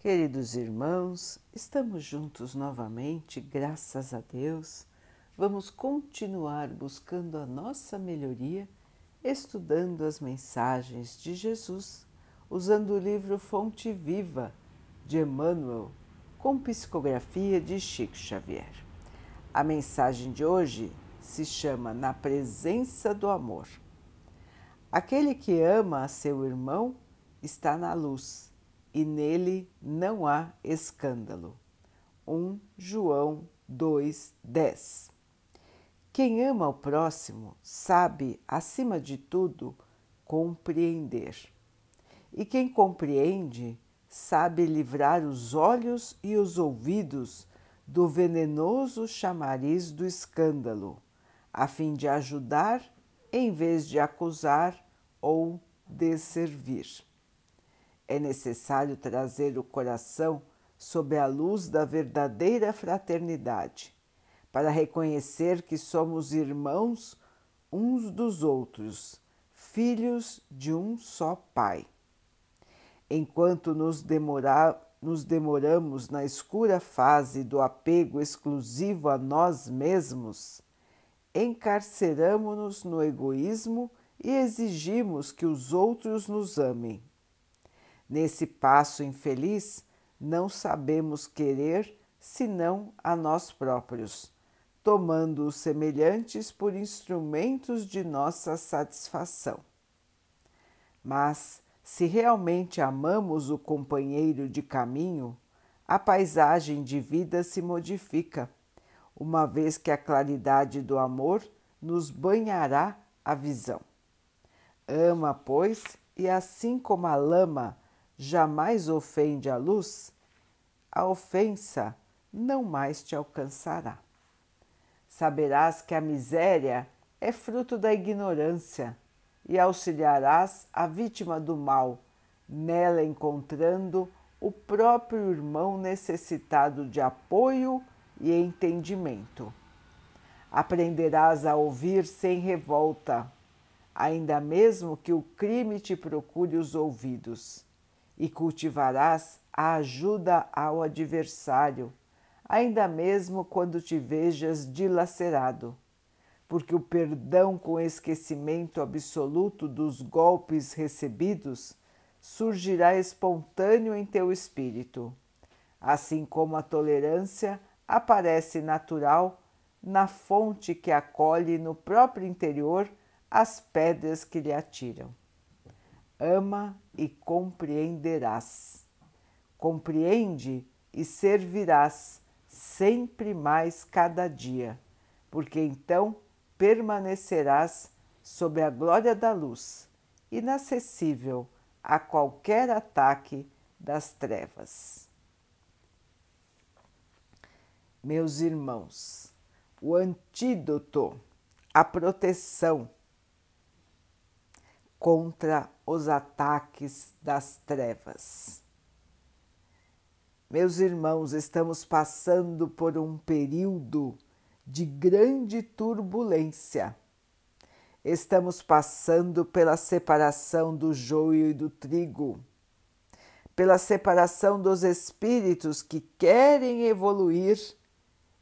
Queridos irmãos, estamos juntos novamente, graças a Deus. Vamos continuar buscando a nossa melhoria, estudando as mensagens de Jesus, usando o livro Fonte Viva de Emmanuel, com psicografia de Chico Xavier. A mensagem de hoje se chama Na Presença do Amor. Aquele que ama a seu irmão está na luz e nele não há escândalo. 1 João 2:10. Quem ama o próximo sabe, acima de tudo, compreender. E quem compreende sabe livrar os olhos e os ouvidos do venenoso chamariz do escândalo, a fim de ajudar em vez de acusar ou desservir é necessário trazer o coração sob a luz da verdadeira fraternidade, para reconhecer que somos irmãos uns dos outros, filhos de um só Pai. Enquanto nos, nos demoramos na escura fase do apego exclusivo a nós mesmos, encarceramos-nos no egoísmo e exigimos que os outros nos amem. Nesse passo infeliz, não sabemos querer senão a nós próprios, tomando os semelhantes por instrumentos de nossa satisfação. Mas, se realmente amamos o companheiro de caminho, a paisagem de vida se modifica, uma vez que a claridade do amor nos banhará a visão. Ama, pois, e assim como a lama jamais ofende a luz, a ofensa não mais te alcançará. Saberás que a miséria é fruto da ignorância e auxiliarás a vítima do mal, nela encontrando o próprio irmão necessitado de apoio e entendimento. Aprenderás a ouvir sem revolta, ainda mesmo que o crime te procure os ouvidos e cultivarás a ajuda ao adversário, ainda mesmo quando te vejas dilacerado, porque o perdão com esquecimento absoluto dos golpes recebidos surgirá espontâneo em teu espírito, assim como a tolerância aparece natural na fonte que acolhe no próprio interior as pedras que lhe atiram ama e compreenderás. Compreende e servirás sempre mais cada dia, porque então permanecerás sob a glória da luz, inacessível a qualquer ataque das trevas. Meus irmãos, o antídoto, a proteção contra os ataques das trevas. Meus irmãos, estamos passando por um período de grande turbulência. Estamos passando pela separação do joio e do trigo, pela separação dos espíritos que querem evoluir,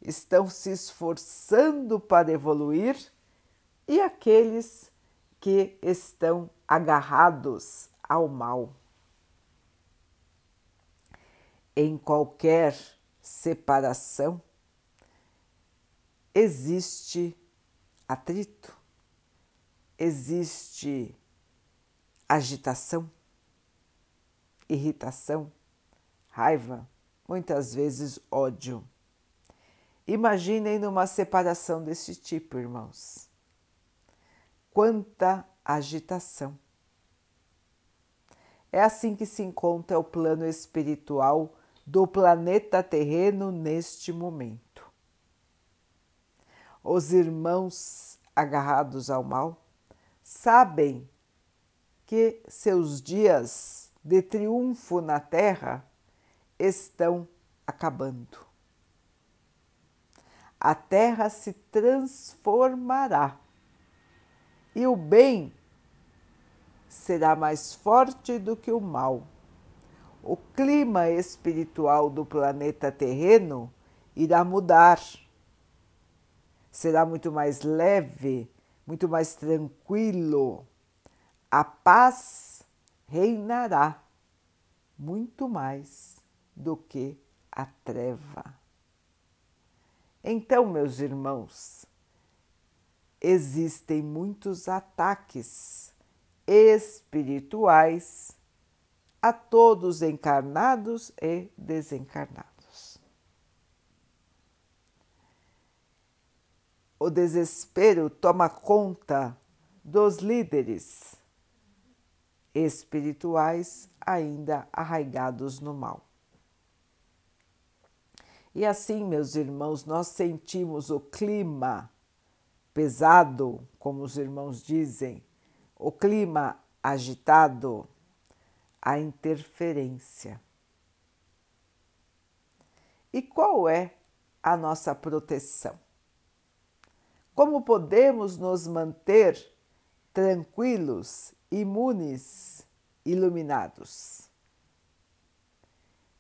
estão se esforçando para evoluir, e aqueles que estão agarrados ao mal. Em qualquer separação existe atrito, existe agitação, irritação, raiva, muitas vezes ódio. Imaginem numa separação desse tipo, irmãos quanta agitação. É assim que se encontra o plano espiritual do planeta terreno neste momento. Os irmãos agarrados ao mal sabem que seus dias de triunfo na Terra estão acabando. A Terra se transformará e o bem será mais forte do que o mal. o clima espiritual do planeta terreno irá mudar. Será muito mais leve, muito mais tranquilo. A paz reinará muito mais do que a treva. Então, meus irmãos, existem muitos ataques espirituais a todos encarnados e desencarnados. O desespero toma conta dos líderes espirituais ainda arraigados no mal. E assim, meus irmãos, nós sentimos o clima pesado, como os irmãos dizem, o clima agitado, a interferência. E qual é a nossa proteção? Como podemos nos manter tranquilos, imunes, iluminados?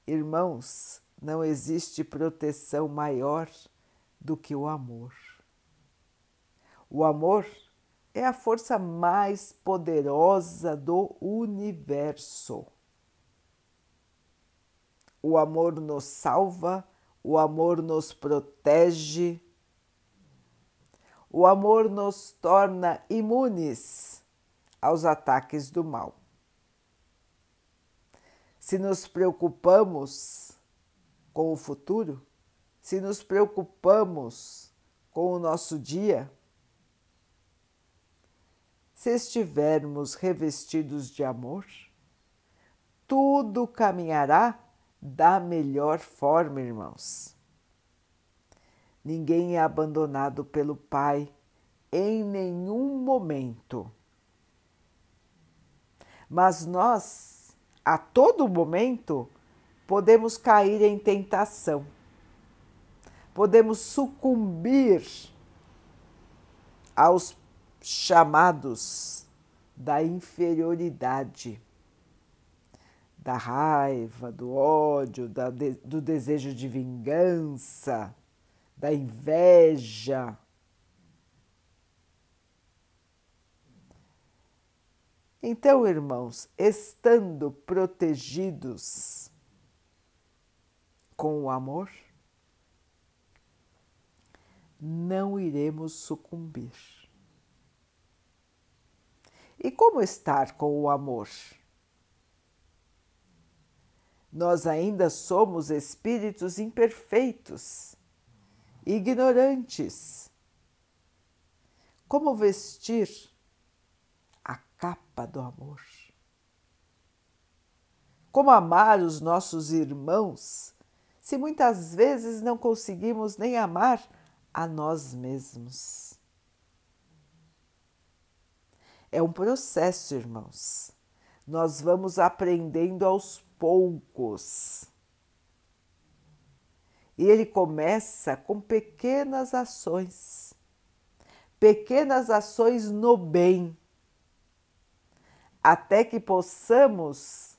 Irmãos, não existe proteção maior do que o amor. O amor é a força mais poderosa do universo. O amor nos salva, o amor nos protege, o amor nos torna imunes aos ataques do mal. Se nos preocupamos com o futuro, se nos preocupamos com o nosso dia, se estivermos revestidos de amor, tudo caminhará da melhor forma, irmãos. Ninguém é abandonado pelo Pai em nenhum momento. Mas nós, a todo momento, podemos cair em tentação, podemos sucumbir aos chamados da inferioridade, da raiva, do ódio, da, do desejo de vingança, da inveja. Então, irmãos, estando protegidos com o amor, não iremos sucumbir. E como estar com o amor? Nós ainda somos espíritos imperfeitos, ignorantes. Como vestir a capa do amor? Como amar os nossos irmãos se muitas vezes não conseguimos nem amar a nós mesmos? É um processo, irmãos. Nós vamos aprendendo aos poucos. E ele começa com pequenas ações, pequenas ações no bem, até que possamos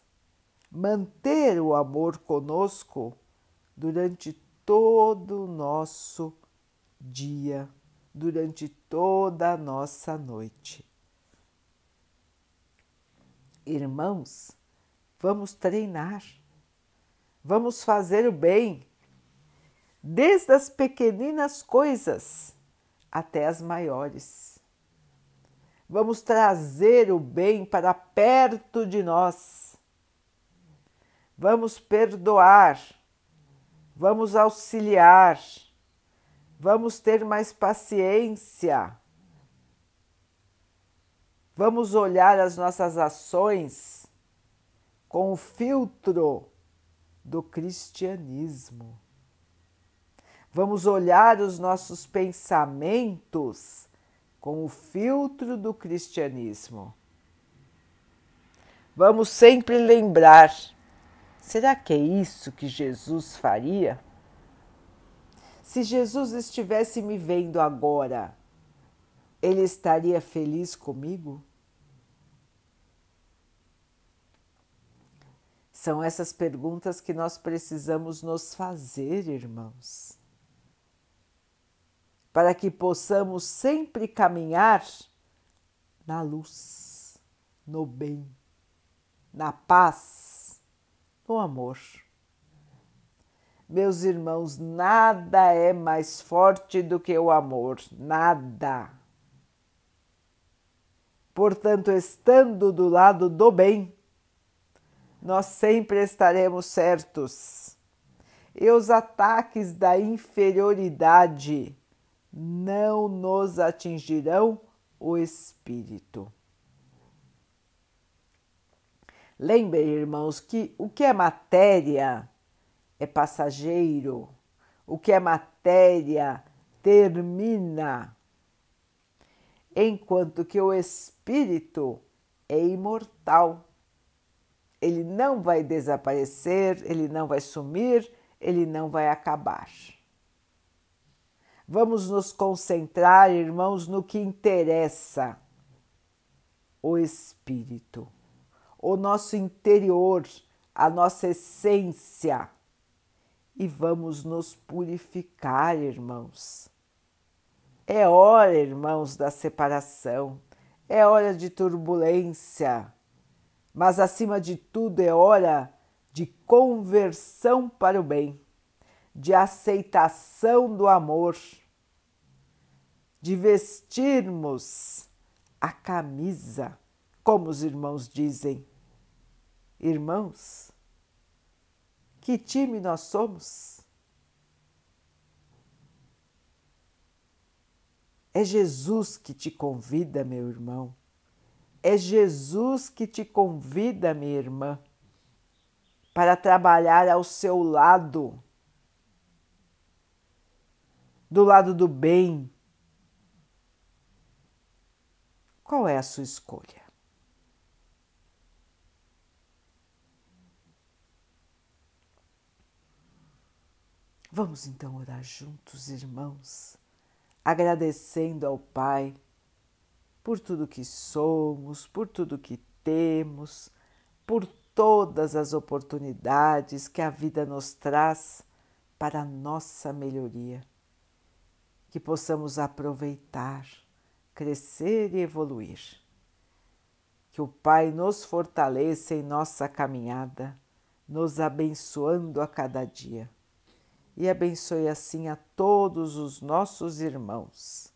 manter o amor conosco durante todo o nosso dia, durante toda a nossa noite. Irmãos, vamos treinar, vamos fazer o bem, desde as pequeninas coisas até as maiores. Vamos trazer o bem para perto de nós. Vamos perdoar, vamos auxiliar, vamos ter mais paciência Vamos olhar as nossas ações com o filtro do cristianismo. Vamos olhar os nossos pensamentos com o filtro do cristianismo. Vamos sempre lembrar: será que é isso que Jesus faria? Se Jesus estivesse me vendo agora, ele estaria feliz comigo? São essas perguntas que nós precisamos nos fazer, irmãos, para que possamos sempre caminhar na luz, no bem, na paz, no amor. Meus irmãos, nada é mais forte do que o amor, nada. Portanto, estando do lado do bem, nós sempre estaremos certos. E os ataques da inferioridade não nos atingirão o espírito. Lembrem, irmãos, que o que é matéria é passageiro, o que é matéria termina, enquanto que o espírito é imortal. Ele não vai desaparecer, ele não vai sumir, ele não vai acabar. Vamos nos concentrar, irmãos, no que interessa: o espírito, o nosso interior, a nossa essência e vamos nos purificar, irmãos. É hora, irmãos, da separação, é hora de turbulência, mas acima de tudo é hora de conversão para o bem, de aceitação do amor, de vestirmos a camisa, como os irmãos dizem. Irmãos, que time nós somos? É Jesus que te convida, meu irmão. É Jesus que te convida, minha irmã, para trabalhar ao seu lado, do lado do bem. Qual é a sua escolha? Vamos então orar juntos, irmãos, agradecendo ao Pai por tudo que somos, por tudo que temos, por todas as oportunidades que a vida nos traz para a nossa melhoria. Que possamos aproveitar, crescer e evoluir. Que o Pai nos fortaleça em nossa caminhada, nos abençoando a cada dia e abençoe assim a todos os nossos irmãos.